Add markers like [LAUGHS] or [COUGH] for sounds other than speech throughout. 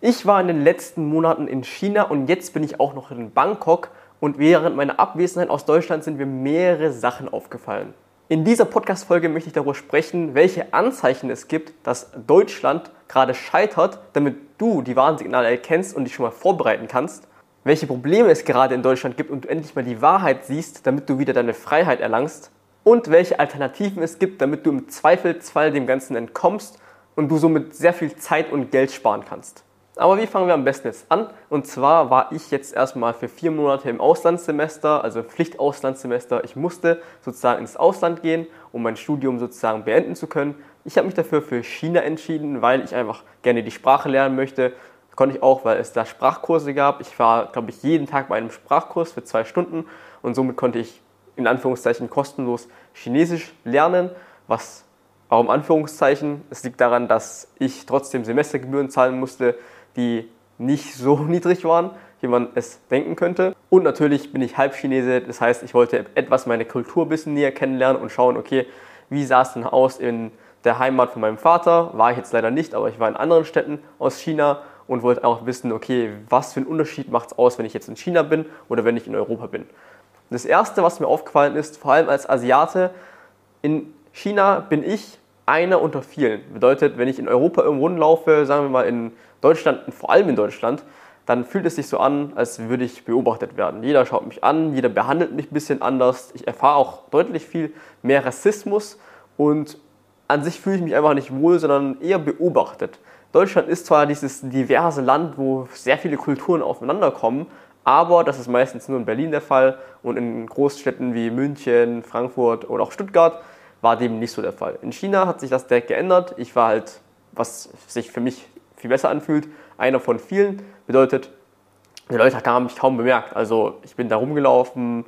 Ich war in den letzten Monaten in China und jetzt bin ich auch noch in Bangkok und während meiner Abwesenheit aus Deutschland sind mir mehrere Sachen aufgefallen. In dieser Podcast-Folge möchte ich darüber sprechen, welche Anzeichen es gibt, dass Deutschland gerade scheitert, damit du die Warnsignale erkennst und dich schon mal vorbereiten kannst. Welche Probleme es gerade in Deutschland gibt und du endlich mal die Wahrheit siehst, damit du wieder deine Freiheit erlangst. Und welche Alternativen es gibt, damit du im Zweifelsfall dem Ganzen entkommst und du somit sehr viel Zeit und Geld sparen kannst. Aber wie fangen wir am besten jetzt an? Und zwar war ich jetzt erstmal für vier Monate im Auslandssemester, also Pflichtauslandssemester. Ich musste sozusagen ins Ausland gehen, um mein Studium sozusagen beenden zu können. Ich habe mich dafür für China entschieden, weil ich einfach gerne die Sprache lernen möchte. Das konnte ich auch, weil es da Sprachkurse gab. Ich war, glaube ich, jeden Tag bei einem Sprachkurs für zwei Stunden und somit konnte ich in Anführungszeichen kostenlos Chinesisch lernen, was auch im Anführungszeichen, es liegt daran, dass ich trotzdem Semestergebühren zahlen musste, die nicht so [LAUGHS] niedrig waren, wie man es denken könnte. Und natürlich bin ich Halbchinese, das heißt, ich wollte etwas meine Kultur ein bisschen näher kennenlernen und schauen, okay, wie sah es denn aus in der Heimat von meinem Vater? War ich jetzt leider nicht, aber ich war in anderen Städten aus China und wollte auch wissen, okay, was für einen Unterschied macht es aus, wenn ich jetzt in China bin oder wenn ich in Europa bin. Das Erste, was mir aufgefallen ist, vor allem als Asiate, in China bin ich einer unter vielen. Bedeutet, wenn ich in Europa irgendwo rumlaufe, sagen wir mal in Deutschland, vor allem in Deutschland, dann fühlt es sich so an, als würde ich beobachtet werden. Jeder schaut mich an, jeder behandelt mich ein bisschen anders. Ich erfahre auch deutlich viel mehr Rassismus und an sich fühle ich mich einfach nicht wohl, sondern eher beobachtet. Deutschland ist zwar dieses diverse Land, wo sehr viele Kulturen aufeinander kommen, aber das ist meistens nur in Berlin der Fall und in Großstädten wie München, Frankfurt oder auch Stuttgart war dem nicht so der Fall. In China hat sich das direkt geändert. Ich war halt, was sich für mich viel besser anfühlt. Einer von vielen bedeutet, die Leute haben mich kaum bemerkt. Also ich bin da rumgelaufen,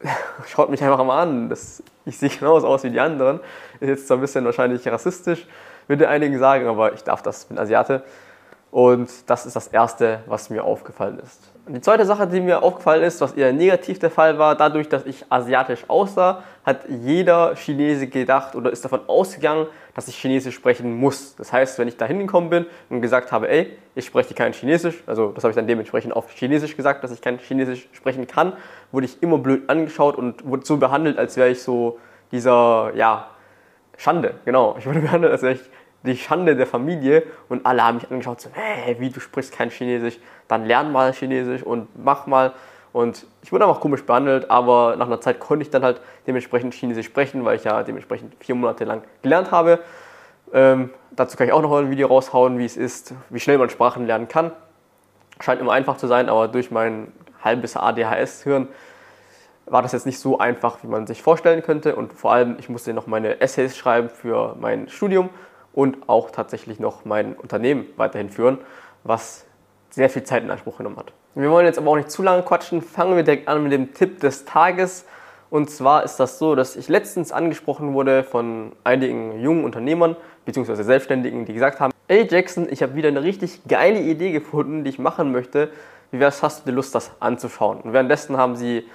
[LAUGHS] schaut mich einfach mal an. Das, ich sehe genauso aus wie die anderen. Ist jetzt zwar ein bisschen wahrscheinlich rassistisch, würde einigen sagen, aber ich darf das, bin Asiate. Und das ist das Erste, was mir aufgefallen ist. Die zweite Sache, die mir aufgefallen ist, was eher negativ der Fall war, dadurch, dass ich asiatisch aussah, hat jeder Chinese gedacht oder ist davon ausgegangen, dass ich Chinesisch sprechen muss. Das heißt, wenn ich da hingekommen bin und gesagt habe, ey, ich spreche kein Chinesisch, also das habe ich dann dementsprechend auf Chinesisch gesagt, dass ich kein Chinesisch sprechen kann, wurde ich immer blöd angeschaut und wurde so behandelt, als wäre ich so dieser, ja, Schande, genau. Ich wurde behandelt, als wäre ich die Schande der Familie und alle haben mich angeschaut, so, hey, wie, du sprichst kein Chinesisch, dann lern mal Chinesisch und mach mal. Und ich wurde einfach komisch behandelt, aber nach einer Zeit konnte ich dann halt dementsprechend Chinesisch sprechen, weil ich ja dementsprechend vier Monate lang gelernt habe. Ähm, dazu kann ich auch noch ein Video raushauen, wie es ist, wie schnell man Sprachen lernen kann. Scheint immer einfach zu sein, aber durch mein halbes ADHS-Hirn war das jetzt nicht so einfach, wie man sich vorstellen könnte. Und vor allem, ich musste noch meine Essays schreiben für mein Studium und auch tatsächlich noch mein Unternehmen weiterhin führen, was sehr viel Zeit in Anspruch genommen hat. Wir wollen jetzt aber auch nicht zu lange quatschen. Fangen wir direkt an mit dem Tipp des Tages. Und zwar ist das so, dass ich letztens angesprochen wurde von einigen jungen Unternehmern bzw. Selbstständigen, die gesagt haben, ey Jackson, ich habe wieder eine richtig geile Idee gefunden, die ich machen möchte. Wie wär's, hast du die Lust, das anzuschauen? Und währenddessen haben sie,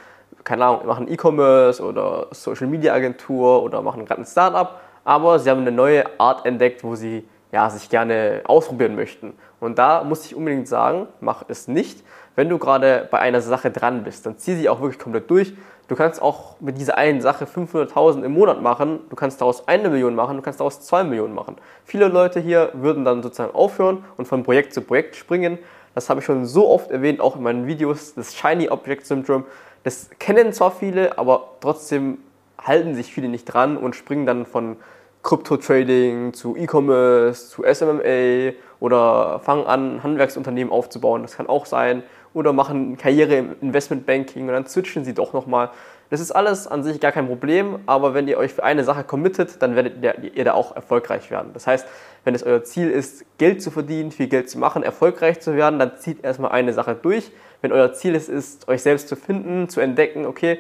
keine Ahnung, machen E-Commerce oder Social Media Agentur oder machen gerade ein Startup aber sie haben eine neue Art entdeckt, wo sie ja, sich gerne ausprobieren möchten. Und da muss ich unbedingt sagen, mach es nicht. Wenn du gerade bei einer Sache dran bist, dann zieh sie auch wirklich komplett durch. Du kannst auch mit dieser einen Sache 500.000 im Monat machen, du kannst daraus eine Million machen, du kannst daraus zwei Millionen machen. Viele Leute hier würden dann sozusagen aufhören und von Projekt zu Projekt springen. Das habe ich schon so oft erwähnt, auch in meinen Videos, das Shiny Object Syndrome. Das kennen zwar viele, aber trotzdem halten sich viele nicht dran und springen dann von Krypto-Trading zu E-Commerce, zu SMMA oder fangen an, Handwerksunternehmen aufzubauen. Das kann auch sein. Oder machen Karriere im Investmentbanking und dann switchen sie doch nochmal. Das ist alles an sich gar kein Problem, aber wenn ihr euch für eine Sache committet, dann werdet ihr da auch erfolgreich werden. Das heißt, wenn es euer Ziel ist, Geld zu verdienen, viel Geld zu machen, erfolgreich zu werden, dann zieht erstmal eine Sache durch. Wenn euer Ziel ist, ist euch selbst zu finden, zu entdecken, okay,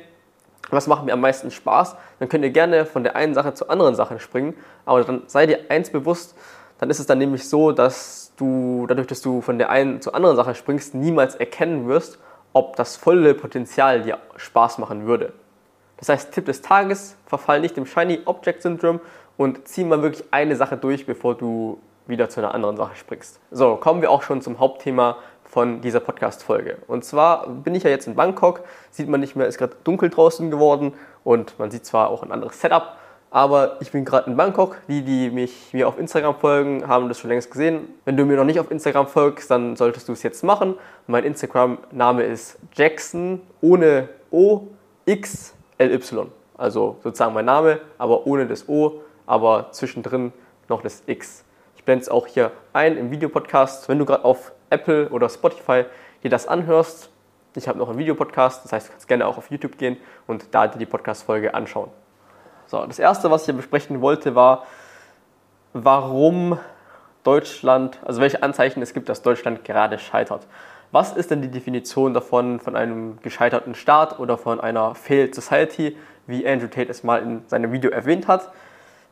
was macht mir am meisten Spaß, dann könnt ihr gerne von der einen Sache zur anderen Sache springen. Aber dann seid ihr eins bewusst, dann ist es dann nämlich so, dass du, dadurch, dass du von der einen zur anderen Sache springst, niemals erkennen wirst, ob das volle Potenzial dir Spaß machen würde. Das heißt, Tipp des Tages, verfall nicht dem Shiny Object Syndrome und zieh mal wirklich eine Sache durch, bevor du wieder zu einer anderen Sache springst. So, kommen wir auch schon zum Hauptthema von dieser Podcast-Folge. Und zwar bin ich ja jetzt in Bangkok, sieht man nicht mehr, ist gerade dunkel draußen geworden und man sieht zwar auch ein anderes Setup, aber ich bin gerade in Bangkok. Die, die mich mir auf Instagram folgen, haben das schon längst gesehen. Wenn du mir noch nicht auf Instagram folgst, dann solltest du es jetzt machen. Mein Instagram-Name ist Jackson ohne O X L Y. Also sozusagen mein Name, aber ohne das O, aber zwischendrin noch das X. Ich blende es auch hier ein im Videopodcast. Wenn du gerade auf Apple oder Spotify dir das anhörst, ich habe noch einen Videopodcast, das heißt, du kannst gerne auch auf YouTube gehen und da dir die Podcast-Folge anschauen. So, das erste, was ich hier besprechen wollte, war, warum Deutschland, also welche Anzeichen es gibt, dass Deutschland gerade scheitert. Was ist denn die Definition davon, von einem gescheiterten Staat oder von einer Failed Society, wie Andrew Tate es mal in seinem Video erwähnt hat?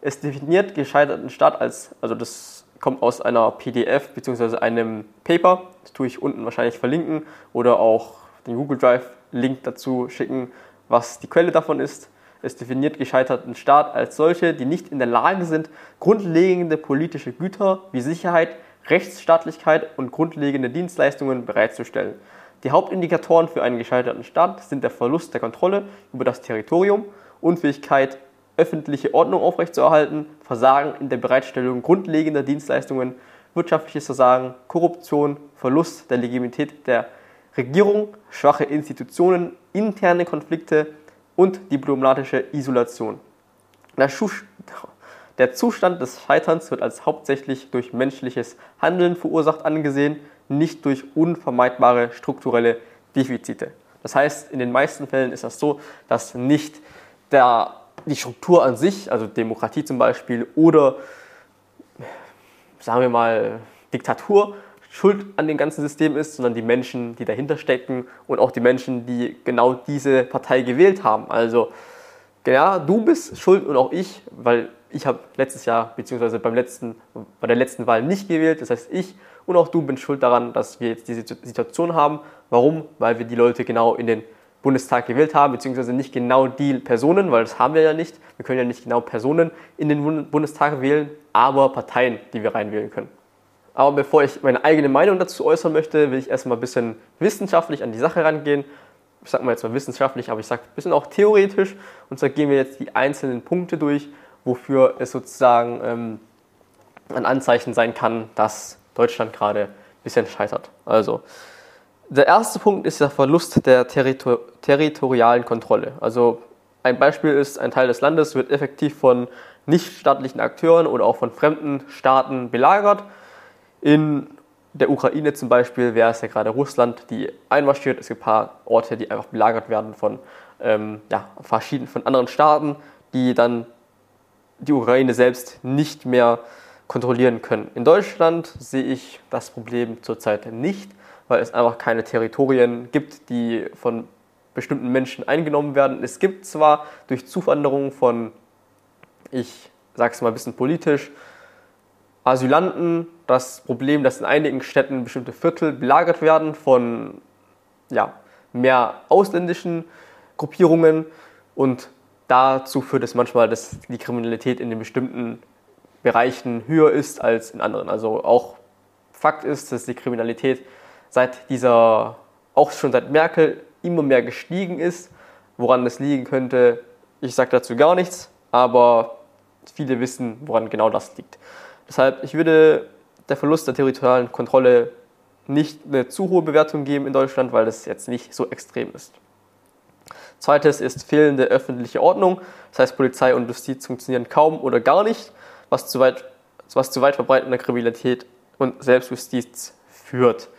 Es definiert gescheiterten Staat als, also das kommt aus einer PDF bzw. einem Paper, das tue ich unten wahrscheinlich verlinken oder auch den Google Drive Link dazu schicken, was die Quelle davon ist. Es definiert gescheiterten Staat als solche, die nicht in der Lage sind, grundlegende politische Güter wie Sicherheit, Rechtsstaatlichkeit und grundlegende Dienstleistungen bereitzustellen. Die Hauptindikatoren für einen gescheiterten Staat sind der Verlust der Kontrolle über das Territorium, Unfähigkeit, öffentliche Ordnung aufrechtzuerhalten, Versagen in der Bereitstellung grundlegender Dienstleistungen, wirtschaftliches Versagen, Korruption, Verlust der Legitimität der Regierung, schwache Institutionen, interne Konflikte, und diplomatische Isolation. [LAUGHS] Der Zustand des Scheiterns wird als hauptsächlich durch menschliches Handeln verursacht angesehen, nicht durch unvermeidbare strukturelle Defizite. Das heißt, in den meisten Fällen ist das so, dass nicht der, die Struktur an sich, also Demokratie zum Beispiel, oder sagen wir mal Diktatur, schuld an dem ganzen System ist, sondern die Menschen, die dahinter stecken und auch die Menschen, die genau diese Partei gewählt haben. Also ja, du bist schuld und auch ich, weil ich habe letztes Jahr letzten, bei der letzten Wahl nicht gewählt. Das heißt, ich und auch du bin schuld daran, dass wir jetzt diese Situation haben. Warum? Weil wir die Leute genau in den Bundestag gewählt haben, beziehungsweise nicht genau die Personen, weil das haben wir ja nicht. Wir können ja nicht genau Personen in den Bundestag wählen, aber Parteien, die wir reinwählen können. Aber bevor ich meine eigene Meinung dazu äußern möchte, will ich erstmal ein bisschen wissenschaftlich an die Sache rangehen. Ich sage mal jetzt mal wissenschaftlich, aber ich sage ein bisschen auch theoretisch. Und zwar gehen wir jetzt die einzelnen Punkte durch, wofür es sozusagen ähm, ein Anzeichen sein kann, dass Deutschland gerade ein bisschen scheitert. Also, der erste Punkt ist der Verlust der Territor territorialen Kontrolle. Also, ein Beispiel ist, ein Teil des Landes wird effektiv von nichtstaatlichen Akteuren oder auch von fremden Staaten belagert in der Ukraine zum Beispiel wäre es ja gerade Russland, die einmarschiert. Es gibt ein paar Orte, die einfach belagert werden von, ähm, ja, verschiedenen, von anderen Staaten, die dann die Ukraine selbst nicht mehr kontrollieren können. In Deutschland sehe ich das Problem zurzeit nicht, weil es einfach keine Territorien gibt, die von bestimmten Menschen eingenommen werden. Es gibt zwar durch Zuwanderung von, ich sage es mal ein bisschen politisch, Asylanten das Problem, dass in einigen Städten bestimmte Viertel belagert werden von ja, mehr ausländischen Gruppierungen und dazu führt es manchmal, dass die Kriminalität in den bestimmten Bereichen höher ist als in anderen. Also auch Fakt ist, dass die Kriminalität seit dieser, auch schon seit Merkel, immer mehr gestiegen ist. Woran das liegen könnte, ich sage dazu gar nichts, aber viele wissen, woran genau das liegt. Deshalb, ich würde der Verlust der territorialen Kontrolle nicht eine zu hohe Bewertung geben in Deutschland, weil das jetzt nicht so extrem ist. Zweites ist fehlende öffentliche Ordnung. Das heißt, Polizei und Justiz funktionieren kaum oder gar nicht, was zu weit, was zu weit verbreitender Kriminalität und Selbstjustiz führt.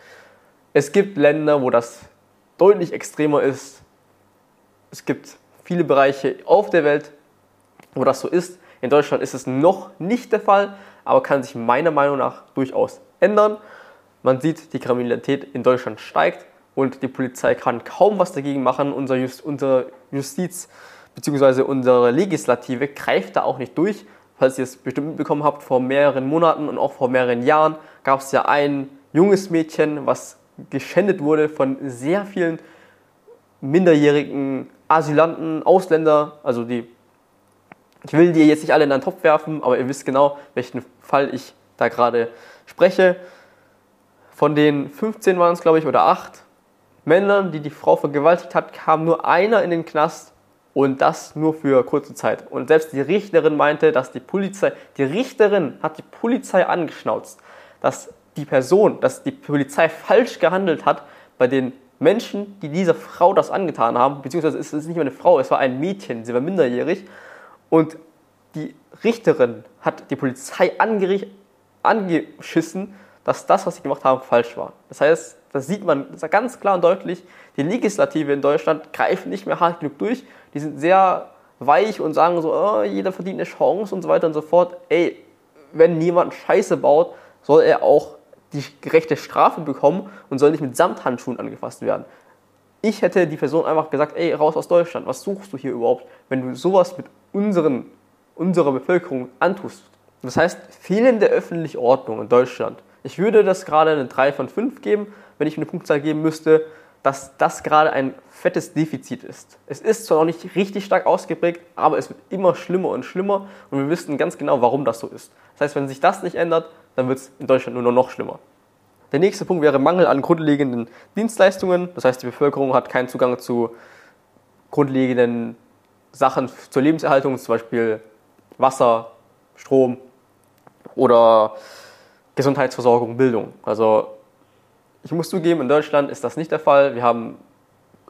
Es gibt Länder, wo das deutlich extremer ist. Es gibt viele Bereiche auf der Welt, wo das so ist. In Deutschland ist es noch nicht der Fall, aber kann sich meiner Meinung nach durchaus ändern. Man sieht, die Kriminalität in Deutschland steigt und die Polizei kann kaum was dagegen machen. Unsere Justiz bzw. unsere Legislative greift da auch nicht durch. Falls ihr es bestimmt mitbekommen habt, vor mehreren Monaten und auch vor mehreren Jahren gab es ja ein junges Mädchen, was geschändet wurde von sehr vielen minderjährigen Asylanten, Ausländer, also die ich will die jetzt nicht alle in einen Topf werfen, aber ihr wisst genau, welchen Fall ich da gerade spreche. Von den 15 waren es, glaube ich, oder 8 Männern, die die Frau vergewaltigt hat, kam nur einer in den Knast und das nur für kurze Zeit. Und selbst die Richterin meinte, dass die Polizei, die Richterin hat die Polizei angeschnauzt, dass die Person, dass die Polizei falsch gehandelt hat bei den Menschen, die dieser Frau das angetan haben, beziehungsweise es ist nicht mehr eine Frau, es war ein Mädchen, sie war minderjährig und die Richterin hat die Polizei angeschissen, dass das, was sie gemacht haben, falsch war. Das heißt, das sieht man ganz klar und deutlich, die Legislative in Deutschland greift nicht mehr hart genug durch. Die sind sehr weich und sagen so, oh, jeder verdient eine Chance und so weiter und so fort. Ey, wenn jemand Scheiße baut, soll er auch die gerechte Strafe bekommen und soll nicht mit Samthandschuhen angefasst werden. Ich hätte die Person einfach gesagt, ey, raus aus Deutschland, was suchst du hier überhaupt, wenn du sowas mit unseren, unserer Bevölkerung antust. Das heißt, fehlende öffentliche Ordnung in Deutschland. Ich würde das gerade eine 3 von 5 geben, wenn ich eine Punktzahl geben müsste, dass das gerade ein fettes Defizit ist. Es ist zwar noch nicht richtig stark ausgeprägt, aber es wird immer schlimmer und schlimmer und wir wissen ganz genau, warum das so ist. Das heißt, wenn sich das nicht ändert, dann wird es in Deutschland nur noch schlimmer. Der nächste Punkt wäre Mangel an grundlegenden Dienstleistungen. Das heißt, die Bevölkerung hat keinen Zugang zu grundlegenden Sachen zur Lebenserhaltung, zum Beispiel Wasser, Strom oder Gesundheitsversorgung, Bildung. Also ich muss zugeben, in Deutschland ist das nicht der Fall. Wir haben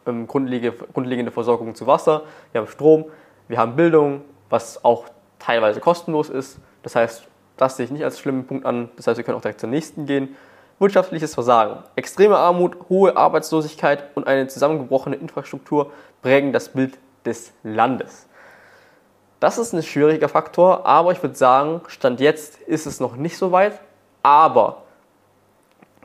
ähm, grundlegende Versorgung zu Wasser, wir haben Strom, wir haben Bildung, was auch teilweise kostenlos ist. Das heißt, das sehe ich nicht als schlimmen Punkt an. Das heißt, wir können auch direkt zum nächsten gehen. Wirtschaftliches Versagen. Extreme Armut, hohe Arbeitslosigkeit und eine zusammengebrochene Infrastruktur prägen das Bild des Landes. Das ist ein schwieriger Faktor, aber ich würde sagen, Stand jetzt ist es noch nicht so weit. Aber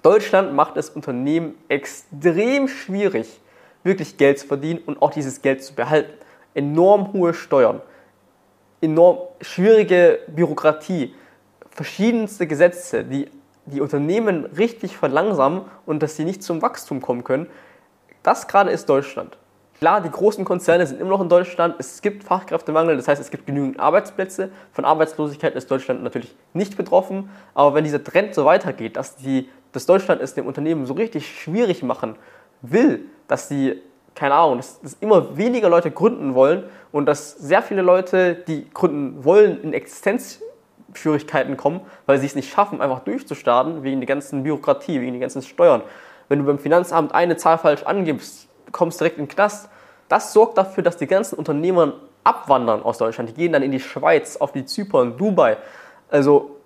Deutschland macht es Unternehmen extrem schwierig, wirklich Geld zu verdienen und auch dieses Geld zu behalten. Enorm hohe Steuern, enorm schwierige Bürokratie, verschiedenste Gesetze, die die Unternehmen richtig verlangsamen und dass sie nicht zum Wachstum kommen können. Das gerade ist Deutschland. Klar, die großen Konzerne sind immer noch in Deutschland. Es gibt Fachkräftemangel, das heißt, es gibt genügend Arbeitsplätze. Von Arbeitslosigkeit ist Deutschland natürlich nicht betroffen. Aber wenn dieser Trend so weitergeht, dass, die, dass Deutschland es dem Unternehmen so richtig schwierig machen will, dass sie, keine Ahnung, dass, dass immer weniger Leute gründen wollen und dass sehr viele Leute, die gründen wollen, in Existenz Schwierigkeiten kommen, weil sie es nicht schaffen, einfach durchzustarten, wegen der ganzen Bürokratie, wegen den ganzen Steuern. Wenn du beim Finanzamt eine Zahl falsch angibst, kommst direkt in den Knast. Das sorgt dafür, dass die ganzen Unternehmer abwandern aus Deutschland. Die gehen dann in die Schweiz, auf die Zypern, Dubai. Also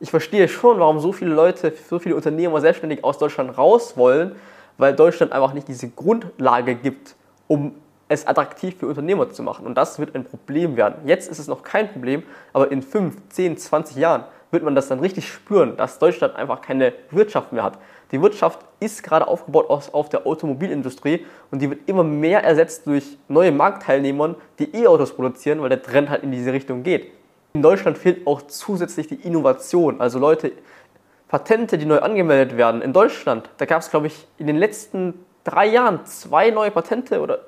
ich verstehe schon, warum so viele Leute, so viele Unternehmer selbstständig aus Deutschland raus wollen, weil Deutschland einfach nicht diese Grundlage gibt, um es attraktiv für Unternehmer zu machen. Und das wird ein Problem werden. Jetzt ist es noch kein Problem, aber in 5, 10, 20 Jahren wird man das dann richtig spüren, dass Deutschland einfach keine Wirtschaft mehr hat. Die Wirtschaft ist gerade aufgebaut auf der Automobilindustrie und die wird immer mehr ersetzt durch neue Marktteilnehmer, die E-Autos produzieren, weil der Trend halt in diese Richtung geht. In Deutschland fehlt auch zusätzlich die Innovation. Also Leute, Patente, die neu angemeldet werden. In Deutschland, da gab es, glaube ich, in den letzten drei Jahren zwei neue Patente oder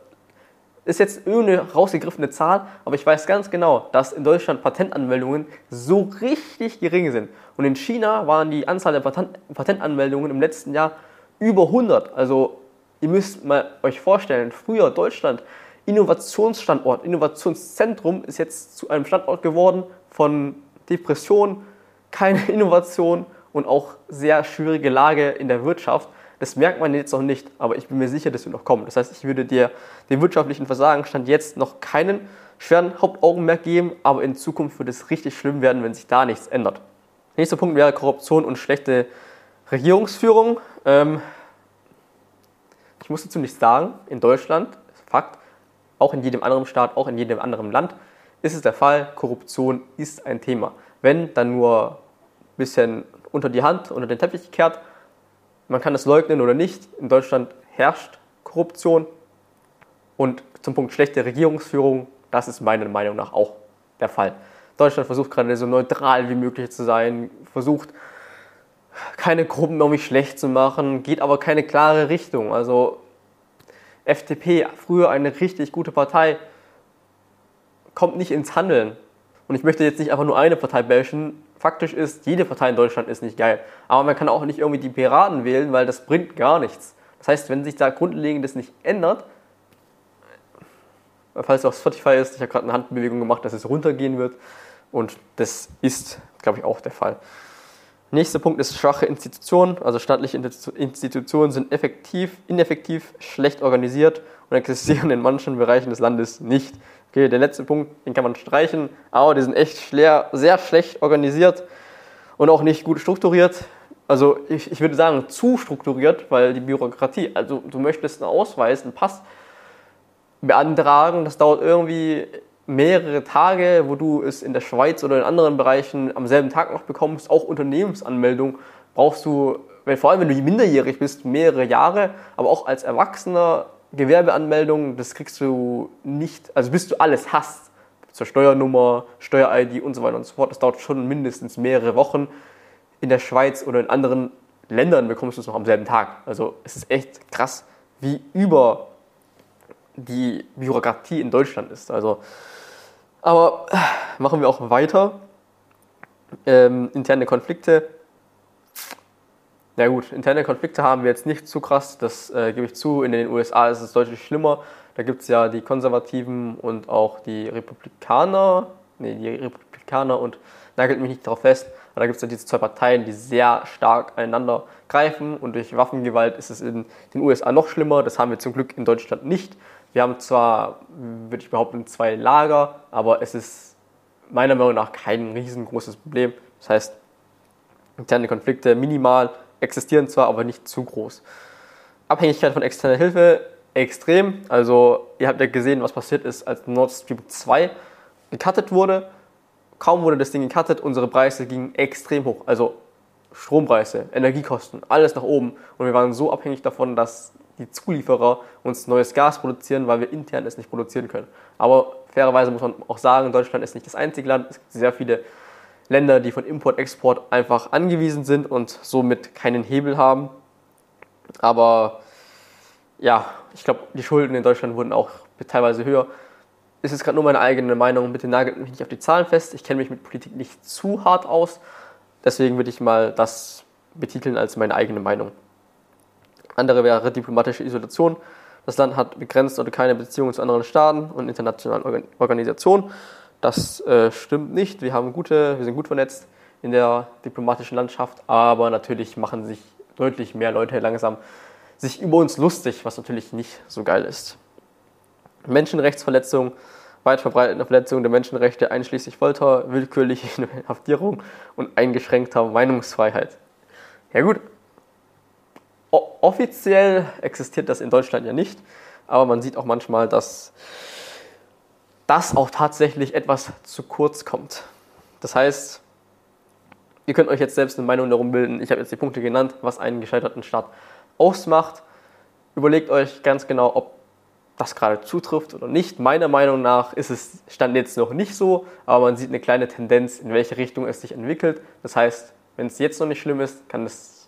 ist jetzt irgendeine rausgegriffene Zahl, aber ich weiß ganz genau, dass in Deutschland Patentanmeldungen so richtig gering sind. Und in China waren die Anzahl der Patent Patentanmeldungen im letzten Jahr über 100. Also ihr müsst mal euch vorstellen, früher Deutschland Innovationsstandort, Innovationszentrum ist jetzt zu einem Standort geworden von Depression, keine [LAUGHS] Innovation und auch sehr schwierige Lage in der Wirtschaft. Das merkt man jetzt noch nicht, aber ich bin mir sicher, das wird noch kommen. Das heißt, ich würde dir den wirtschaftlichen Versagen Stand jetzt noch keinen schweren Hauptaugenmerk geben, aber in Zukunft wird es richtig schlimm werden, wenn sich da nichts ändert. Nächster Punkt wäre Korruption und schlechte Regierungsführung. Ähm, ich muss dazu nichts sagen. In Deutschland, Fakt, auch in jedem anderen Staat, auch in jedem anderen Land ist es der Fall. Korruption ist ein Thema. Wenn, dann nur ein bisschen unter die Hand, unter den Teppich gekehrt man kann es leugnen oder nicht. In Deutschland herrscht Korruption. Und zum Punkt schlechte Regierungsführung, das ist meiner Meinung nach auch der Fall. Deutschland versucht gerade so neutral wie möglich zu sein, versucht keine Gruppen irgendwie schlecht zu machen, geht aber keine klare Richtung. Also FDP, früher eine richtig gute Partei, kommt nicht ins Handeln. Und ich möchte jetzt nicht einfach nur eine Partei bashen, faktisch ist, jede Partei in Deutschland ist nicht geil. Aber man kann auch nicht irgendwie die Piraten wählen, weil das bringt gar nichts. Das heißt, wenn sich da grundlegendes nicht ändert, falls es auf Spotify ist, ich habe gerade eine Handbewegung gemacht, dass es runtergehen wird. Und das ist, glaube ich, auch der Fall. Nächster Punkt ist schwache Institutionen. Also staatliche Institutionen sind effektiv, ineffektiv, schlecht organisiert und existieren [LAUGHS] in manchen Bereichen des Landes nicht. Okay, der letzte Punkt, den kann man streichen, aber die sind echt schwer, sehr schlecht organisiert und auch nicht gut strukturiert. Also ich, ich würde sagen, zu strukturiert, weil die Bürokratie, also du möchtest einen Ausweis, einen Pass beantragen, das dauert irgendwie mehrere Tage, wo du es in der Schweiz oder in anderen Bereichen am selben Tag noch bekommst, auch Unternehmensanmeldung, brauchst du, vor allem wenn du minderjährig bist, mehrere Jahre, aber auch als Erwachsener Gewerbeanmeldung, das kriegst du nicht, also bis du alles hast, zur Steuernummer, Steuer-ID und so weiter und so fort, das dauert schon mindestens mehrere Wochen. In der Schweiz oder in anderen Ländern bekommst du es noch am selben Tag. Also es ist echt krass, wie über die Bürokratie in Deutschland ist. Also aber äh, machen wir auch weiter. Ähm, interne Konflikte. Ja gut, interne Konflikte haben wir jetzt nicht zu krass, das äh, gebe ich zu. In den USA ist es deutlich schlimmer. Da gibt es ja die Konservativen und auch die Republikaner. Nee, die Republikaner und nagelt mich nicht darauf fest. Aber da gibt es ja diese zwei Parteien, die sehr stark aneinander greifen. Und durch Waffengewalt ist es in den USA noch schlimmer. Das haben wir zum Glück in Deutschland nicht. Wir haben zwar, würde ich behaupten, zwei Lager, aber es ist meiner Meinung nach kein riesengroßes Problem. Das heißt, interne Konflikte minimal existieren zwar, aber nicht zu groß. Abhängigkeit von externer Hilfe extrem. Also ihr habt ja gesehen, was passiert ist, als Nord Stream 2 gecuttet wurde. Kaum wurde das Ding gecuttet, unsere Preise gingen extrem hoch. Also Strompreise, Energiekosten, alles nach oben. Und wir waren so abhängig davon, dass die Zulieferer uns neues Gas produzieren, weil wir intern es nicht produzieren können. Aber fairerweise muss man auch sagen, Deutschland ist nicht das einzige Land. Es gibt sehr viele Länder, die von Import, Export einfach angewiesen sind und somit keinen Hebel haben. Aber ja, ich glaube, die Schulden in Deutschland wurden auch teilweise höher. Es ist gerade nur meine eigene Meinung. Bitte nagelt mich nicht auf die Zahlen fest. Ich kenne mich mit Politik nicht zu hart aus. Deswegen würde ich mal das betiteln als meine eigene Meinung. Andere wäre diplomatische Isolation. Das Land hat begrenzt oder keine Beziehungen zu anderen Staaten und internationalen Organisationen. Das äh, stimmt nicht. Wir, haben gute, wir sind gut vernetzt in der diplomatischen Landschaft, aber natürlich machen sich deutlich mehr Leute langsam sich über uns lustig, was natürlich nicht so geil ist. Menschenrechtsverletzungen, weit verbreitete Verletzungen der Menschenrechte, einschließlich Folter, willkürliche [LAUGHS] Inhaftierung und eingeschränkter Meinungsfreiheit. Ja gut, offiziell existiert das in Deutschland ja nicht, aber man sieht auch manchmal, dass das auch tatsächlich etwas zu kurz kommt. Das heißt, ihr könnt euch jetzt selbst eine Meinung darum bilden. Ich habe jetzt die Punkte genannt, was einen gescheiterten Staat ausmacht. Überlegt euch ganz genau, ob das gerade zutrifft oder nicht. Meiner Meinung nach ist es stand jetzt noch nicht so, aber man sieht eine kleine Tendenz, in welche Richtung es sich entwickelt. Das heißt, wenn es jetzt noch nicht schlimm ist, kann es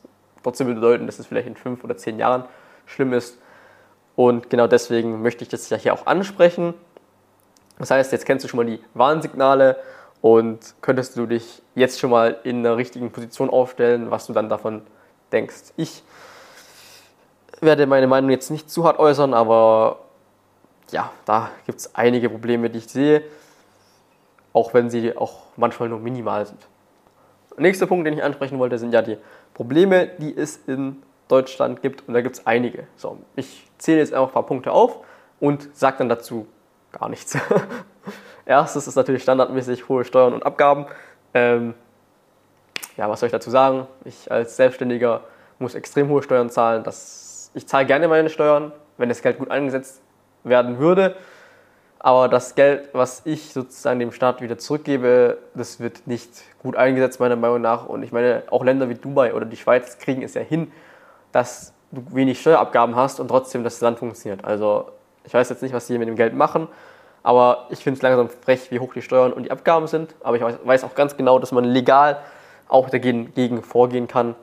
trotzdem bedeuten, dass es vielleicht in fünf oder zehn Jahren schlimm ist. Und genau deswegen möchte ich das ja hier auch ansprechen. Das heißt, jetzt kennst du schon mal die Warnsignale und könntest du dich jetzt schon mal in einer richtigen Position aufstellen, was du dann davon denkst. Ich werde meine Meinung jetzt nicht zu hart äußern, aber ja, da gibt es einige Probleme, die ich sehe, auch wenn sie auch manchmal nur minimal sind. Nächster Punkt, den ich ansprechen wollte, sind ja die Probleme, die es in Deutschland gibt. Und da gibt es einige. So, ich zähle jetzt einfach ein paar Punkte auf und sage dann dazu gar nichts. [LAUGHS] Erstes ist natürlich standardmäßig hohe Steuern und Abgaben. Ähm, ja, was soll ich dazu sagen? Ich als Selbstständiger muss extrem hohe Steuern zahlen. Das, ich zahle gerne meine Steuern, wenn das Geld gut eingesetzt werden würde. Aber das Geld, was ich sozusagen dem Staat wieder zurückgebe, das wird nicht gut eingesetzt, meiner Meinung nach. Und ich meine, auch Länder wie Dubai oder die Schweiz kriegen es ja hin, dass du wenig Steuerabgaben hast und trotzdem das Land funktioniert. Also ich weiß jetzt nicht, was sie mit dem Geld machen, aber ich finde es langsam frech, wie hoch die Steuern und die Abgaben sind. Aber ich weiß auch ganz genau, dass man legal auch dagegen, dagegen vorgehen kann.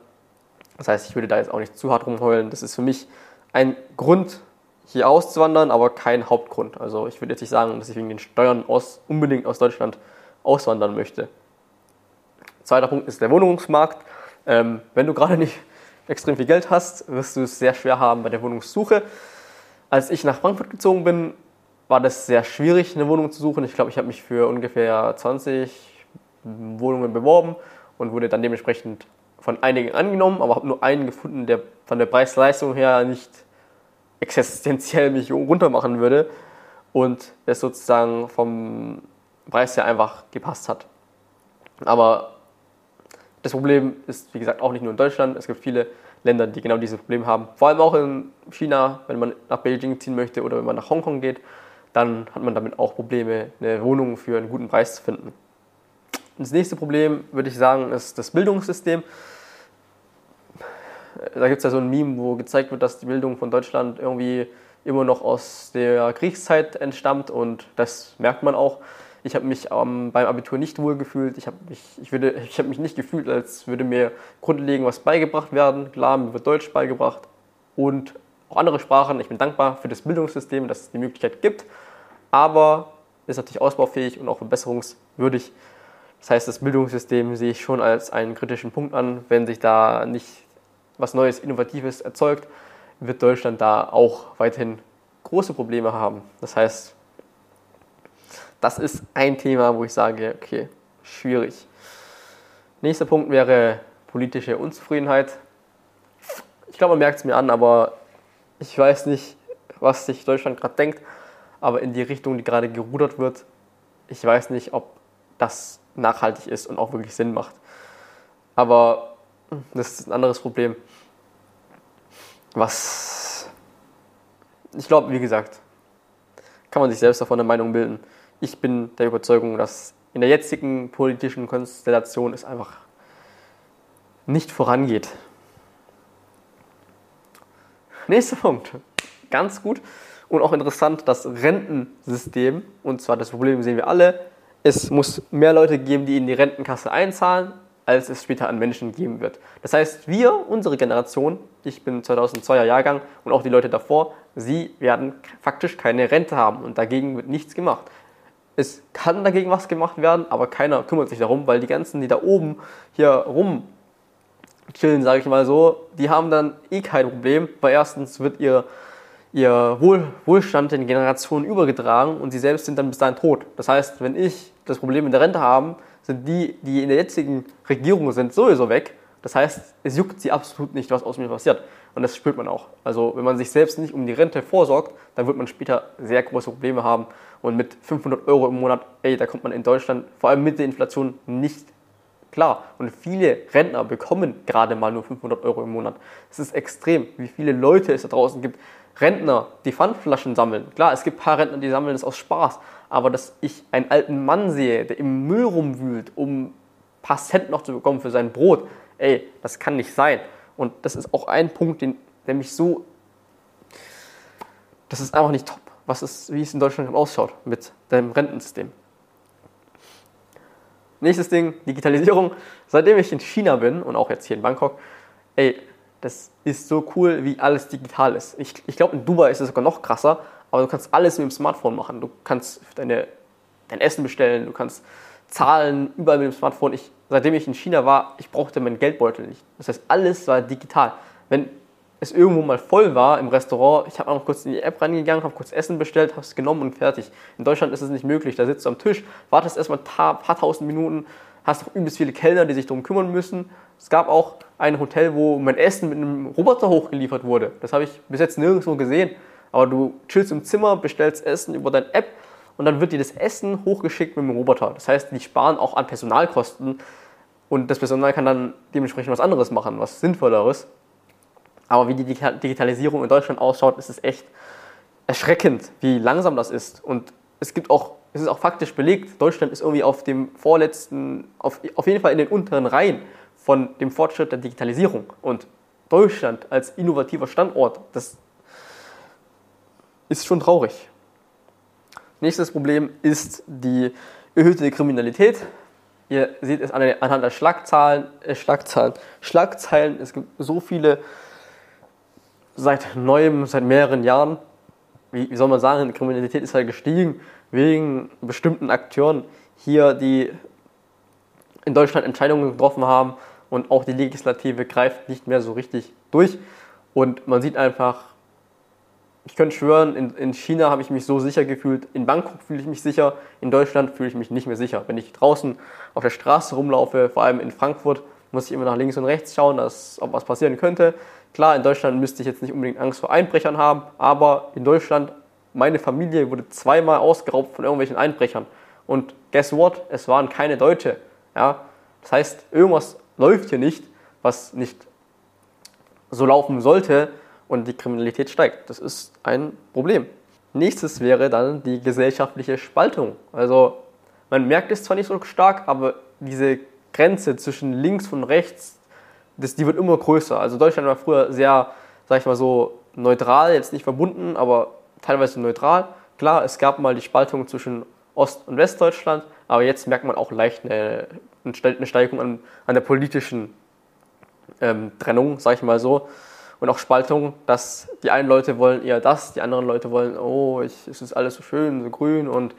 Das heißt, ich würde da jetzt auch nicht zu hart rumheulen. Das ist für mich ein Grund, hier auszuwandern, aber kein Hauptgrund. Also ich würde jetzt nicht sagen, dass ich wegen den Steuern aus, unbedingt aus Deutschland auswandern möchte. Zweiter Punkt ist der Wohnungsmarkt. Ähm, wenn du gerade nicht [LAUGHS] extrem viel Geld hast, wirst du es sehr schwer haben bei der Wohnungssuche. Als ich nach Frankfurt gezogen bin, war das sehr schwierig, eine Wohnung zu suchen. Ich glaube, ich habe mich für ungefähr 20 Wohnungen beworben und wurde dann dementsprechend von einigen angenommen, aber habe nur einen gefunden, der von der Preis-Leistung her nicht existenziell mich runter machen würde und es sozusagen vom Preis her einfach gepasst hat. Aber das Problem ist, wie gesagt, auch nicht nur in Deutschland. Es gibt viele Länder, die genau dieses Problem haben. Vor allem auch in China, wenn man nach Beijing ziehen möchte oder wenn man nach Hongkong geht, dann hat man damit auch Probleme, eine Wohnung für einen guten Preis zu finden. Das nächste Problem, würde ich sagen, ist das Bildungssystem. Da gibt es ja so ein Meme, wo gezeigt wird, dass die Bildung von Deutschland irgendwie immer noch aus der Kriegszeit entstammt und das merkt man auch. Ich habe mich ähm, beim Abitur nicht wohl gefühlt. Ich habe mich, ich ich habe mich nicht gefühlt, als würde mir grundlegend was beigebracht werden. Klar, mir wird Deutsch beigebracht und auch andere Sprachen. Ich bin dankbar für das Bildungssystem, dass es die Möglichkeit gibt, aber ist natürlich ausbaufähig und auch verbesserungswürdig. Das heißt, das Bildungssystem sehe ich schon als einen kritischen Punkt an. Wenn sich da nicht was Neues, Innovatives erzeugt, wird Deutschland da auch weiterhin große Probleme haben. Das heißt, das ist ein Thema, wo ich sage, okay, schwierig. Nächster Punkt wäre politische Unzufriedenheit. Ich glaube, man merkt es mir an, aber ich weiß nicht, was sich Deutschland gerade denkt. Aber in die Richtung, die gerade gerudert wird, ich weiß nicht, ob das nachhaltig ist und auch wirklich Sinn macht. Aber das ist ein anderes Problem. Was ich glaube, wie gesagt, kann man sich selbst davon eine Meinung bilden ich bin der Überzeugung, dass in der jetzigen politischen Konstellation es einfach nicht vorangeht. Nächster Punkt. Ganz gut und auch interessant, das Rentensystem, und zwar das Problem sehen wir alle, es muss mehr Leute geben, die in die Rentenkasse einzahlen, als es später an Menschen geben wird. Das heißt, wir, unsere Generation, ich bin 2002er Jahrgang und auch die Leute davor, sie werden faktisch keine Rente haben und dagegen wird nichts gemacht es kann dagegen was gemacht werden, aber keiner kümmert sich darum, weil die ganzen, die da oben hier rum chillen, sage ich mal so, die haben dann eh kein Problem, weil erstens wird ihr, ihr Wohl, Wohlstand den Generationen übergetragen und sie selbst sind dann bis dahin tot. Das heißt, wenn ich das Problem in der Rente habe, sind die, die in der jetzigen Regierung sind, sowieso weg. Das heißt, es juckt sie absolut nicht, was aus mir passiert. Und das spürt man auch. Also wenn man sich selbst nicht um die Rente vorsorgt, dann wird man später sehr große Probleme haben. Und mit 500 Euro im Monat, ey, da kommt man in Deutschland, vor allem mit der Inflation, nicht klar. Und viele Rentner bekommen gerade mal nur 500 Euro im Monat. Es ist extrem, wie viele Leute es da draußen gibt. Rentner, die Pfandflaschen sammeln. Klar, es gibt ein paar Rentner, die sammeln es aus Spaß. Aber dass ich einen alten Mann sehe, der im Müll rumwühlt, um ein paar Cent noch zu bekommen für sein Brot, ey, das kann nicht sein. Und das ist auch ein Punkt, den, der mich so. Das ist einfach nicht top, was ist, wie es in Deutschland ausschaut mit dem Rentensystem. Nächstes Ding, Digitalisierung. Seitdem ich in China bin und auch jetzt hier in Bangkok, ey, das ist so cool, wie alles digital ist. Ich, ich glaube, in Dubai ist es sogar noch krasser, aber du kannst alles mit dem Smartphone machen. Du kannst deine, dein Essen bestellen, du kannst zahlen überall mit dem Smartphone. Ich seitdem ich in China war, ich brauchte meinen Geldbeutel nicht. Das heißt, alles war digital. Wenn es irgendwo mal voll war im Restaurant, ich habe noch kurz in die App reingegangen, habe kurz Essen bestellt, habe es genommen und fertig. In Deutschland ist es nicht möglich. Da sitzt du am Tisch, wartest erstmal ein paar tausend Minuten, hast noch übelst viele Kellner, die sich darum kümmern müssen. Es gab auch ein Hotel, wo mein Essen mit einem Roboter hochgeliefert wurde. Das habe ich bis jetzt nirgendwo gesehen. Aber du chillst im Zimmer, bestellst Essen über deine App und dann wird dir das Essen hochgeschickt mit dem Roboter. Das heißt, die sparen auch an Personalkosten und das Personal kann dann dementsprechend was anderes machen, was Sinnvolleres. Aber wie die Digitalisierung in Deutschland ausschaut, ist es echt erschreckend, wie langsam das ist. Und es gibt auch, es ist auch faktisch belegt, Deutschland ist irgendwie auf dem vorletzten, auf, auf jeden Fall in den unteren Reihen von dem Fortschritt der Digitalisierung. Und Deutschland als innovativer Standort, das ist schon traurig. Nächstes Problem ist die erhöhte Kriminalität. Ihr seht es anhand der Schlagzahlen, äh, Schlagzahlen, Schlagzeilen. Es gibt so viele seit neuem, seit mehreren Jahren. Wie, wie soll man sagen, die Kriminalität ist halt gestiegen wegen bestimmten Akteuren. Hier die in Deutschland Entscheidungen getroffen haben und auch die Legislative greift nicht mehr so richtig durch. Und man sieht einfach, ich könnte schwören, in, in China habe ich mich so sicher gefühlt, in Bangkok fühle ich mich sicher, in Deutschland fühle ich mich nicht mehr sicher. Wenn ich draußen auf der Straße rumlaufe, vor allem in Frankfurt, muss ich immer nach links und rechts schauen, dass, ob was passieren könnte. Klar, in Deutschland müsste ich jetzt nicht unbedingt Angst vor Einbrechern haben, aber in Deutschland, meine Familie wurde zweimal ausgeraubt von irgendwelchen Einbrechern. Und guess what? Es waren keine Deutsche. Ja? Das heißt, irgendwas läuft hier nicht, was nicht so laufen sollte und die Kriminalität steigt. Das ist ein Problem. Nächstes wäre dann die gesellschaftliche Spaltung. Also man merkt es zwar nicht so stark, aber diese Grenze zwischen links und rechts, das, die wird immer größer. Also Deutschland war früher sehr, sag ich mal so, neutral, jetzt nicht verbunden, aber teilweise neutral. Klar, es gab mal die Spaltung zwischen Ost- und Westdeutschland, aber jetzt merkt man auch leicht eine, eine Steigerung an, an der politischen ähm, Trennung, sag ich mal so. Und auch Spaltung, dass die einen Leute wollen eher das, die anderen Leute wollen, oh, ich, es ist alles so schön, so grün und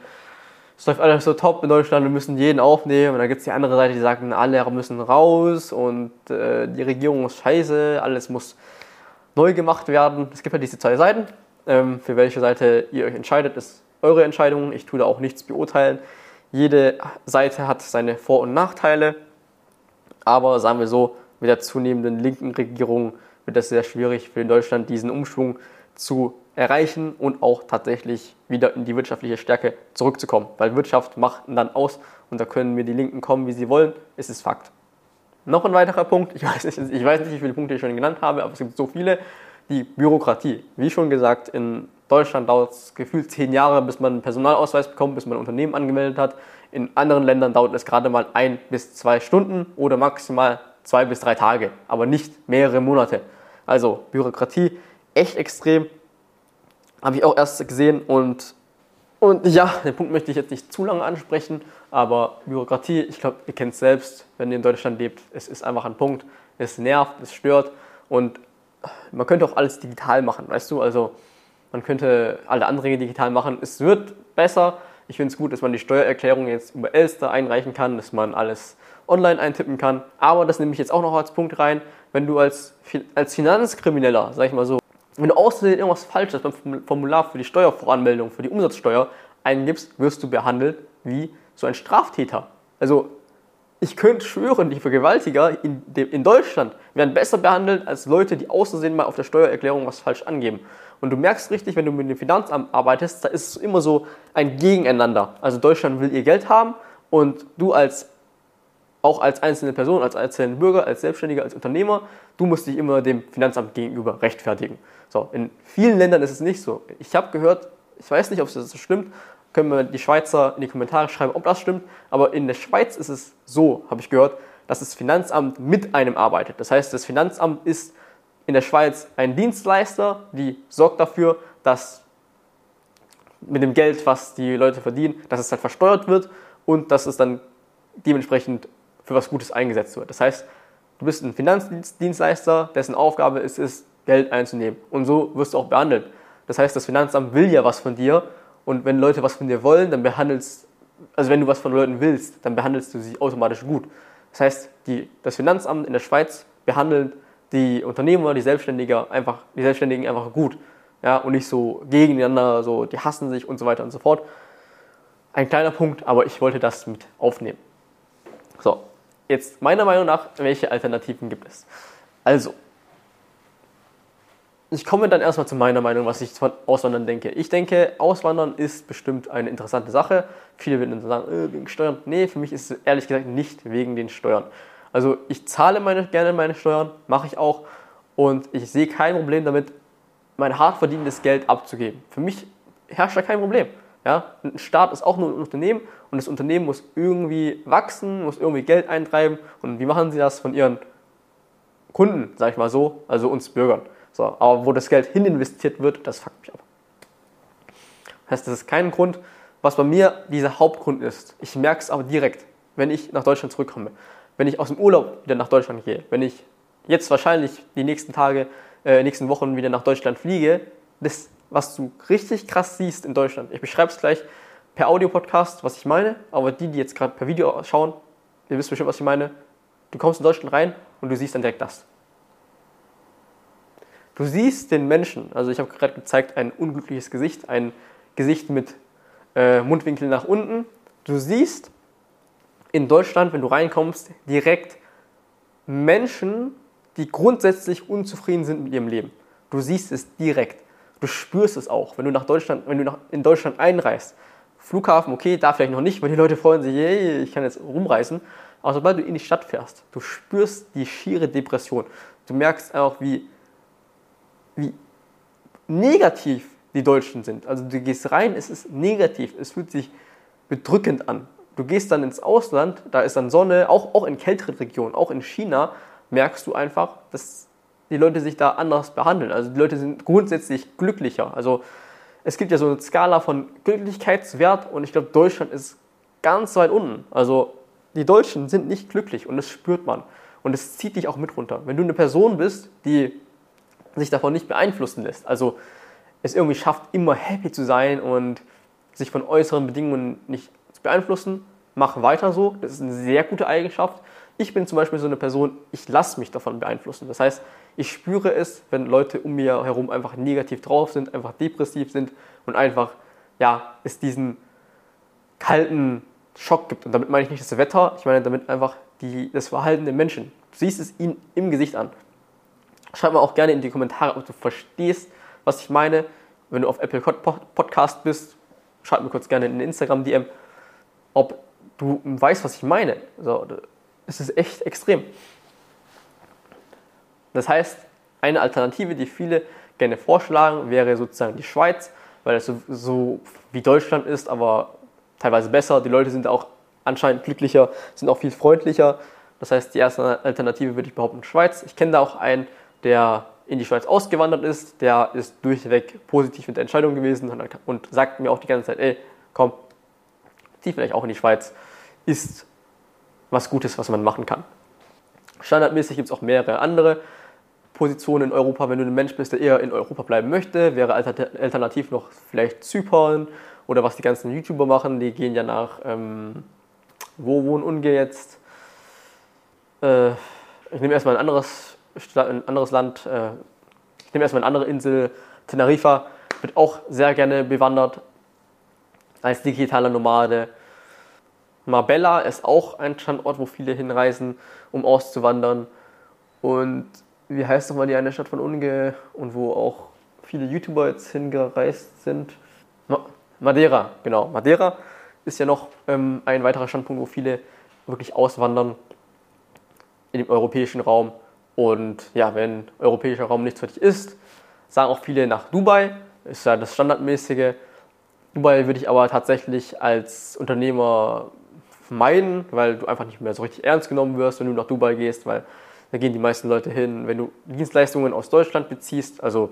es läuft alles so top in Deutschland, wir müssen jeden aufnehmen. Und dann gibt es die andere Seite, die sagen, alle müssen raus und äh, die Regierung ist scheiße, alles muss neu gemacht werden. Es gibt ja diese zwei Seiten. Ähm, für welche Seite ihr euch entscheidet, ist eure Entscheidung. Ich tue da auch nichts beurteilen. Jede Seite hat seine Vor- und Nachteile. Aber sagen wir so, mit der zunehmenden linken Regierung wird es sehr schwierig für Deutschland, diesen Umschwung zu erreichen und auch tatsächlich wieder in die wirtschaftliche Stärke zurückzukommen. Weil Wirtschaft macht dann aus und da können mir die Linken kommen, wie sie wollen. Es ist Fakt. Noch ein weiterer Punkt, ich weiß, nicht, ich weiß nicht, wie viele Punkte ich schon genannt habe, aber es gibt so viele, die Bürokratie. Wie schon gesagt, in Deutschland dauert es gefühlt zehn Jahre, bis man einen Personalausweis bekommt, bis man ein Unternehmen angemeldet hat. In anderen Ländern dauert es gerade mal ein bis zwei Stunden oder maximal zwei bis drei Tage, aber nicht mehrere Monate. Also Bürokratie echt extrem. Habe ich auch erst gesehen und, und ja, den Punkt möchte ich jetzt nicht zu lange ansprechen, aber Bürokratie, ich glaube, ihr kennt es selbst, wenn ihr in Deutschland lebt, es ist einfach ein Punkt, es nervt, es stört und man könnte auch alles digital machen, weißt du, also man könnte alle anderen digital machen, es wird besser, ich finde es gut, dass man die Steuererklärung jetzt über Elster einreichen kann, dass man alles online eintippen kann. Aber das nehme ich jetzt auch noch als Punkt rein, wenn du als, als Finanzkrimineller, sag ich mal so, wenn du außerdem irgendwas Falsches beim Formular für die Steuervoranmeldung, für die Umsatzsteuer eingibst, wirst du behandelt wie so ein Straftäter. Also ich könnte schwören, die Vergewaltiger in, in Deutschland werden besser behandelt als Leute, die außersehen mal auf der Steuererklärung was falsch angeben. Und du merkst richtig, wenn du mit dem Finanzamt arbeitest, da ist es immer so ein Gegeneinander. Also Deutschland will ihr Geld haben und du als auch als einzelne Person, als einzelner Bürger, als Selbstständiger, als Unternehmer, du musst dich immer dem Finanzamt gegenüber rechtfertigen. So, in vielen Ländern ist es nicht so. Ich habe gehört, ich weiß nicht, ob das so stimmt, können wir die Schweizer in die Kommentare schreiben, ob das stimmt, aber in der Schweiz ist es so, habe ich gehört, dass das Finanzamt mit einem arbeitet. Das heißt, das Finanzamt ist in der Schweiz ein Dienstleister, die sorgt dafür, dass mit dem Geld, was die Leute verdienen, dass es halt versteuert wird und dass es dann dementsprechend für was Gutes eingesetzt wird. Das heißt, du bist ein Finanzdienstleister, dessen Aufgabe ist es, Geld einzunehmen. Und so wirst du auch behandelt. Das heißt, das Finanzamt will ja was von dir und wenn Leute was von dir wollen, dann behandelst, also wenn du was von Leuten willst, dann behandelst du sie automatisch gut. Das heißt, die, das Finanzamt in der Schweiz behandelt die Unternehmer, die Selbstständigen einfach, die Selbstständigen einfach gut. Ja, und nicht so gegeneinander, so, die hassen sich und so weiter und so fort. Ein kleiner Punkt, aber ich wollte das mit aufnehmen. So, Jetzt meiner Meinung nach, welche Alternativen gibt es? Also, ich komme dann erstmal zu meiner Meinung, was ich von Auswandern denke. Ich denke, Auswandern ist bestimmt eine interessante Sache. Viele würden dann sagen, äh, wegen Steuern. Nee, für mich ist es ehrlich gesagt nicht wegen den Steuern. Also ich zahle meine, gerne meine Steuern, mache ich auch. Und ich sehe kein Problem damit, mein hart verdientes Geld abzugeben. Für mich herrscht da kein Problem. Ja? Ein Staat ist auch nur ein Unternehmen und das Unternehmen muss irgendwie wachsen, muss irgendwie Geld eintreiben. Und wie machen sie das von ihren Kunden, sag ich mal so, also uns Bürgern. So, aber wo das Geld hin investiert wird, das fuckt mich ab. Das heißt, das ist kein Grund, was bei mir dieser Hauptgrund ist. Ich merke es aber direkt, wenn ich nach Deutschland zurückkomme. Wenn ich aus dem Urlaub wieder nach Deutschland gehe. Wenn ich jetzt wahrscheinlich die nächsten Tage, äh, nächsten Wochen wieder nach Deutschland fliege, das was du richtig krass siehst in Deutschland. Ich beschreibe es gleich per Audio-Podcast, was ich meine, aber die, die jetzt gerade per Video schauen, ihr wisst bestimmt, was ich meine. Du kommst in Deutschland rein und du siehst dann direkt das. Du siehst den Menschen, also ich habe gerade gezeigt, ein unglückliches Gesicht, ein Gesicht mit äh, Mundwinkel nach unten. Du siehst in Deutschland, wenn du reinkommst, direkt Menschen, die grundsätzlich unzufrieden sind mit ihrem Leben. Du siehst es direkt. Du spürst es auch, wenn du nach Deutschland, wenn du nach, in Deutschland einreist. Flughafen, okay, da vielleicht noch nicht, weil die Leute freuen sich, hey, ich kann jetzt rumreisen. Aber sobald du in die Stadt fährst, du spürst die schiere Depression. Du merkst auch, wie, wie negativ die Deutschen sind. Also du gehst rein, es ist negativ, es fühlt sich bedrückend an. Du gehst dann ins Ausland, da ist dann Sonne, auch, auch in kälteren Regionen, auch in China, merkst du einfach, dass die Leute sich da anders behandeln. Also die Leute sind grundsätzlich glücklicher. Also es gibt ja so eine Skala von Glücklichkeitswert und ich glaube, Deutschland ist ganz weit unten. Also die Deutschen sind nicht glücklich und das spürt man. Und es zieht dich auch mit runter. Wenn du eine Person bist, die sich davon nicht beeinflussen lässt, also es irgendwie schafft, immer happy zu sein und sich von äußeren Bedingungen nicht beeinflussen, mach weiter so. Das ist eine sehr gute Eigenschaft. Ich bin zum Beispiel so eine Person, ich lasse mich davon beeinflussen. Das heißt, ich spüre es, wenn Leute um mir herum einfach negativ drauf sind, einfach depressiv sind und einfach, ja, es diesen kalten Schock gibt. Und damit meine ich nicht das Wetter, ich meine damit einfach die, das Verhalten der Menschen. Du siehst es ihnen im Gesicht an. Schreib mir auch gerne in die Kommentare, ob du verstehst, was ich meine. Wenn du auf Apple Podcast bist, schreib mir kurz gerne in den Instagram-DM, ob du weißt, was ich meine. Also, es ist echt extrem. Das heißt, eine Alternative, die viele gerne vorschlagen, wäre sozusagen die Schweiz, weil es so, so wie Deutschland ist, aber teilweise besser. Die Leute sind auch anscheinend glücklicher, sind auch viel freundlicher. Das heißt, die erste Alternative würde ich behaupten, Schweiz. Ich kenne da auch einen, der in die Schweiz ausgewandert ist, der ist durchweg positiv mit der Entscheidung gewesen und sagt mir auch die ganze Zeit, ey, komm, zieh vielleicht auch in die Schweiz, ist was Gutes, was man machen kann. Standardmäßig gibt es auch mehrere andere Positionen in Europa. Wenn du ein Mensch bist, der eher in Europa bleiben möchte, wäre alternativ noch vielleicht Zypern oder was die ganzen YouTuber machen. Die gehen ja nach, ähm, wo wohnen Unge jetzt? Äh, ich nehme erstmal ein anderes, ein anderes Land, äh, ich nehme erstmal eine andere Insel. Teneriffa wird auch sehr gerne bewandert als digitaler Nomade. Marbella ist auch ein Standort, wo viele hinreisen, um auszuwandern. Und wie heißt nochmal die eine Stadt von Unge und wo auch viele YouTuber jetzt hingereist sind? Madeira, genau. Madeira ist ja noch ähm, ein weiterer Standpunkt, wo viele wirklich auswandern in dem europäischen Raum. Und ja, wenn europäischer Raum nichts für dich ist, sagen auch viele nach Dubai. Ist ja das Standardmäßige. Dubai würde ich aber tatsächlich als Unternehmer meiden, weil du einfach nicht mehr so richtig ernst genommen wirst, wenn du nach Dubai gehst, weil da gehen die meisten Leute hin. Wenn du Dienstleistungen aus Deutschland beziehst, also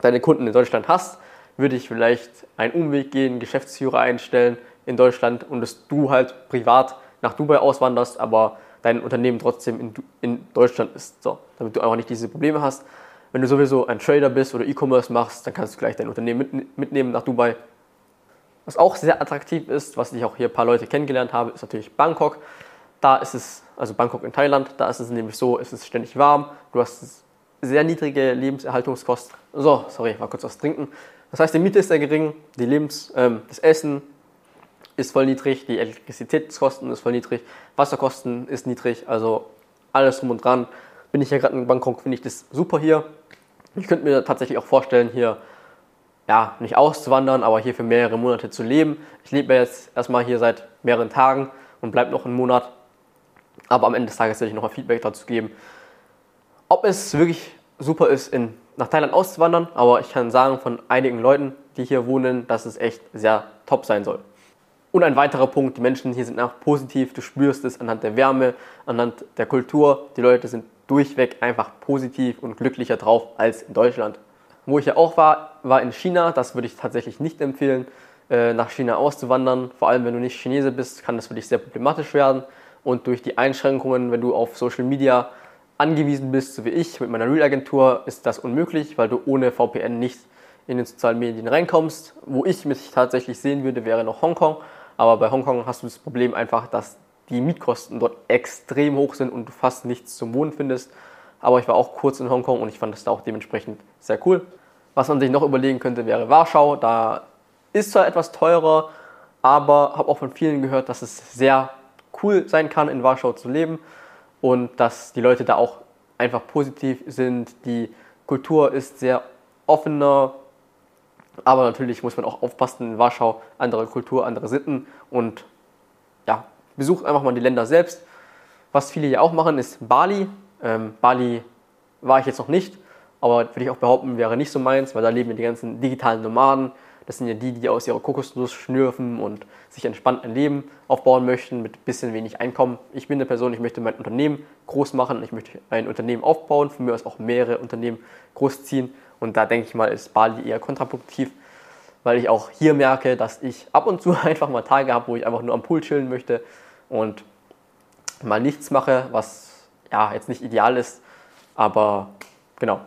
deine Kunden in Deutschland hast, würde ich vielleicht einen Umweg gehen, Geschäftsführer einstellen in Deutschland und dass du halt privat nach Dubai auswanderst, aber dein Unternehmen trotzdem in, in Deutschland ist. So, damit du einfach nicht diese Probleme hast. Wenn du sowieso ein Trader bist oder E-Commerce machst, dann kannst du gleich dein Unternehmen mit, mitnehmen nach Dubai. Was auch sehr attraktiv ist, was ich auch hier ein paar Leute kennengelernt habe, ist natürlich Bangkok. Da ist es, also Bangkok in Thailand, da ist es nämlich so, es ist ständig warm, du hast sehr niedrige Lebenserhaltungskosten. So, sorry, war kurz was trinken. Das heißt, die Miete ist sehr gering, die Lebens-, ähm, das Essen ist voll niedrig, die Elektrizitätskosten ist voll niedrig, Wasserkosten ist niedrig, also alles drum und dran. Bin ich ja gerade in Bangkok, finde ich das super hier. Ich könnte mir tatsächlich auch vorstellen, hier ja, nicht auszuwandern, aber hier für mehrere Monate zu leben. Ich lebe jetzt erstmal hier seit mehreren Tagen und bleibe noch einen Monat. Aber am Ende des Tages werde ich noch ein Feedback dazu geben, ob es wirklich super ist, in, nach Thailand auszuwandern. Aber ich kann sagen von einigen Leuten, die hier wohnen, dass es echt sehr top sein soll. Und ein weiterer Punkt, die Menschen hier sind auch positiv, du spürst es anhand der Wärme, anhand der Kultur. Die Leute sind durchweg einfach positiv und glücklicher drauf als in Deutschland. Wo ich ja auch war, war in China. Das würde ich tatsächlich nicht empfehlen, äh, nach China auszuwandern. Vor allem, wenn du nicht Chinese bist, kann das für dich sehr problematisch werden. Und durch die Einschränkungen, wenn du auf Social Media angewiesen bist, so wie ich mit meiner Real-Agentur, ist das unmöglich, weil du ohne VPN nicht in den sozialen Medien reinkommst. Wo ich mich tatsächlich sehen würde, wäre noch Hongkong. Aber bei Hongkong hast du das Problem einfach, dass die Mietkosten dort extrem hoch sind und du fast nichts zum Wohnen findest. Aber ich war auch kurz in Hongkong und ich fand das da auch dementsprechend sehr cool. Was man sich noch überlegen könnte, wäre Warschau. Da ist zwar etwas teurer, aber habe auch von vielen gehört, dass es sehr cool sein kann, in Warschau zu leben und dass die Leute da auch einfach positiv sind. Die Kultur ist sehr offener, aber natürlich muss man auch aufpassen in Warschau, andere Kultur, andere Sitten und ja, besucht einfach mal die Länder selbst. Was viele ja auch machen, ist Bali. Ähm, Bali war ich jetzt noch nicht, aber würde ich auch behaupten, wäre nicht so meins, weil da leben ja die ganzen digitalen Nomaden. Das sind ja die, die aus ihrer Kokosnuss schnürfen und sich entspannt ein Leben aufbauen möchten mit ein bisschen wenig Einkommen. Ich bin eine Person, ich möchte mein Unternehmen groß machen, ich möchte ein Unternehmen aufbauen, von mir aus auch mehrere Unternehmen großziehen. Und da denke ich mal, ist Bali eher kontraproduktiv, weil ich auch hier merke, dass ich ab und zu [LAUGHS] einfach mal Tage habe, wo ich einfach nur am Pool chillen möchte und mal nichts mache, was ja jetzt nicht ideal ist, aber genau.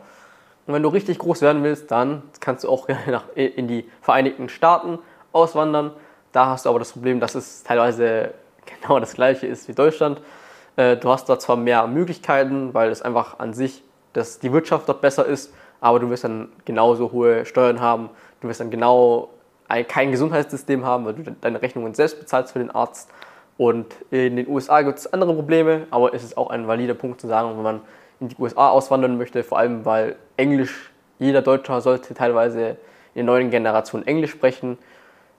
Und wenn du richtig groß werden willst, dann kannst du auch [LAUGHS] nach, in die Vereinigten Staaten auswandern. Da hast du aber das Problem, dass es teilweise [LAUGHS] genau das gleiche ist wie Deutschland. Äh, du hast da zwar mehr Möglichkeiten, weil es einfach an sich dass die Wirtschaft dort besser ist, aber du wirst dann genauso hohe Steuern haben. Du wirst dann genau kein Gesundheitssystem haben, weil du deine Rechnungen selbst bezahlst für den Arzt. Und in den USA gibt es andere Probleme, aber es ist auch ein valider Punkt zu sagen, wenn man in die USA auswandern möchte, vor allem weil Englisch, jeder Deutscher sollte teilweise in der neuen Generation Englisch sprechen.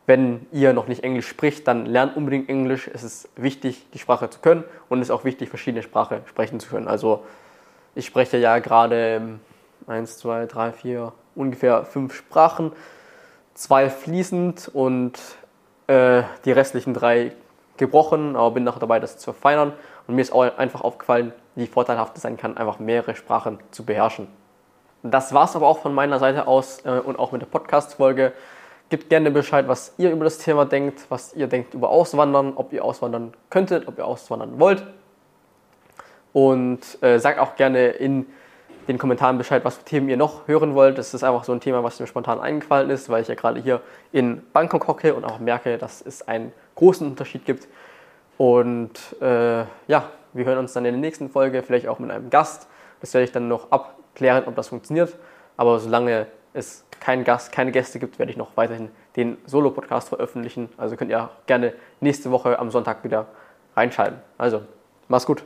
Wenn ihr noch nicht Englisch spricht, dann lernt unbedingt Englisch. Es ist wichtig, die Sprache zu können und es ist auch wichtig, verschiedene Sprachen sprechen zu können. Also ich spreche ja gerade 1, 2, 3, 4, ungefähr fünf Sprachen, zwei fließend und äh, die restlichen drei gebrochen, aber bin noch dabei, das zu verfeinern. Und mir ist auch einfach aufgefallen, wie vorteilhaft es sein kann, einfach mehrere Sprachen zu beherrschen. Das war es aber auch von meiner Seite aus äh, und auch mit der Podcast-Folge. Gebt gerne Bescheid, was ihr über das Thema denkt, was ihr denkt über Auswandern, ob ihr auswandern könntet, ob ihr auswandern wollt. Und äh, sagt auch gerne in den Kommentaren Bescheid, was für Themen ihr noch hören wollt. Das ist einfach so ein Thema, was mir spontan eingefallen ist, weil ich ja gerade hier in Bangkok hocke und auch merke, dass es einen großen Unterschied gibt. Und äh, ja, wir hören uns dann in der nächsten Folge, vielleicht auch mit einem Gast. Das werde ich dann noch abklären, ob das funktioniert. Aber solange es keinen Gast, keine Gäste gibt, werde ich noch weiterhin den Solo-Podcast veröffentlichen. Also könnt ihr gerne nächste Woche am Sonntag wieder reinschalten. Also, mach's gut.